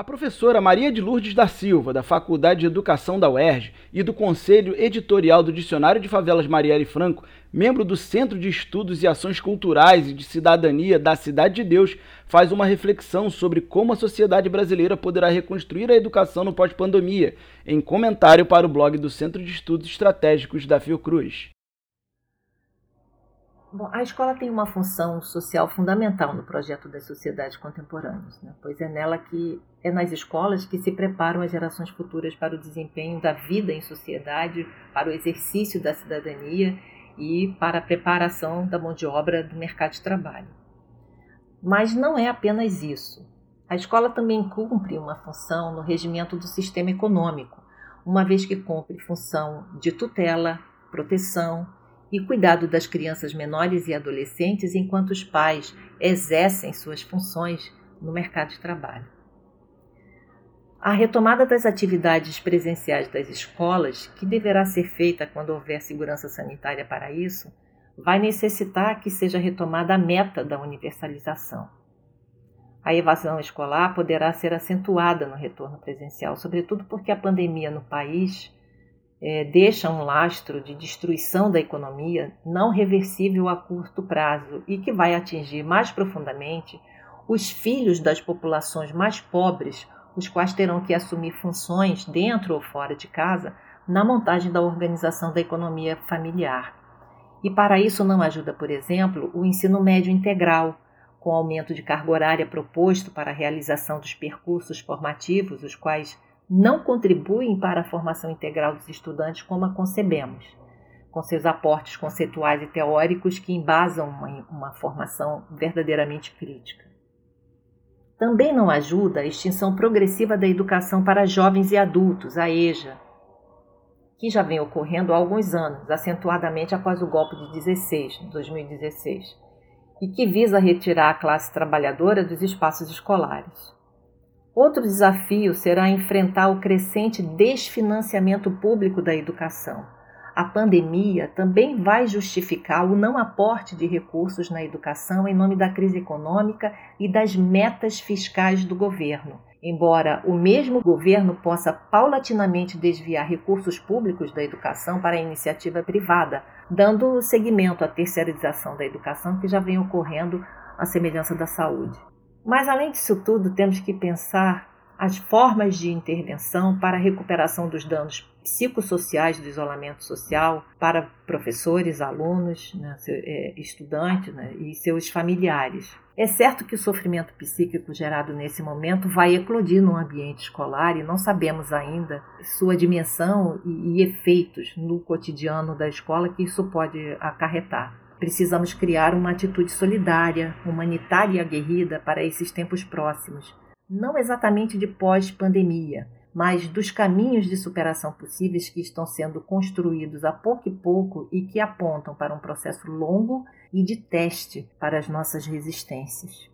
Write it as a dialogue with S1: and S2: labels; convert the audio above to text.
S1: A professora Maria de Lourdes da Silva, da Faculdade de Educação da UERJ e do Conselho Editorial do Dicionário de Favelas Marielle Franco, membro do Centro de Estudos e Ações Culturais e de Cidadania da Cidade de Deus, faz uma reflexão sobre como a sociedade brasileira poderá reconstruir a educação no pós-pandemia, em comentário para o blog do Centro de Estudos Estratégicos da Fiocruz.
S2: Bom, a escola tem uma função social fundamental no projeto das sociedades contemporâneas, né? pois é nela que é nas escolas que se preparam as gerações futuras para o desempenho da vida em sociedade, para o exercício da cidadania e para a preparação da mão de obra do mercado de trabalho. Mas não é apenas isso. A escola também cumpre uma função no regimento do sistema econômico, uma vez que cumpre função de tutela, proteção, e cuidado das crianças menores e adolescentes enquanto os pais exercem suas funções no mercado de trabalho. A retomada das atividades presenciais das escolas, que deverá ser feita quando houver segurança sanitária para isso, vai necessitar que seja retomada a meta da universalização. A evasão escolar poderá ser acentuada no retorno presencial, sobretudo porque a pandemia no país é, deixa um lastro de destruição da economia não reversível a curto prazo e que vai atingir mais profundamente os filhos das populações mais pobres, os quais terão que assumir funções dentro ou fora de casa na montagem da organização da economia familiar. E para isso não ajuda, por exemplo, o ensino médio integral, com aumento de carga horária proposto para a realização dos percursos formativos, os quais não contribuem para a formação integral dos estudantes como a concebemos, com seus aportes conceituais e teóricos que embasam uma, uma formação verdadeiramente crítica. Também não ajuda a extinção progressiva da educação para jovens e adultos, a EJA, que já vem ocorrendo há alguns anos, acentuadamente após o golpe de 16, 2016, e que visa retirar a classe trabalhadora dos espaços escolares. Outro desafio será enfrentar o crescente desfinanciamento público da educação. A pandemia também vai justificar o não aporte de recursos na educação em nome da crise econômica e das metas fiscais do governo. Embora o mesmo governo possa paulatinamente desviar recursos públicos da educação para a iniciativa privada, dando seguimento à terceirização da educação que já vem ocorrendo à semelhança da saúde. Mas, além disso tudo, temos que pensar as formas de intervenção para a recuperação dos danos psicossociais do isolamento social para professores, alunos, né, é, estudantes né, e seus familiares. É certo que o sofrimento psíquico gerado nesse momento vai eclodir no ambiente escolar e não sabemos ainda sua dimensão e, e efeitos no cotidiano da escola que isso pode acarretar. Precisamos criar uma atitude solidária, humanitária e aguerrida para esses tempos próximos, não exatamente de pós-pandemia, mas dos caminhos de superação possíveis que estão sendo construídos a pouco e pouco e que apontam para um processo longo e de teste para as nossas resistências.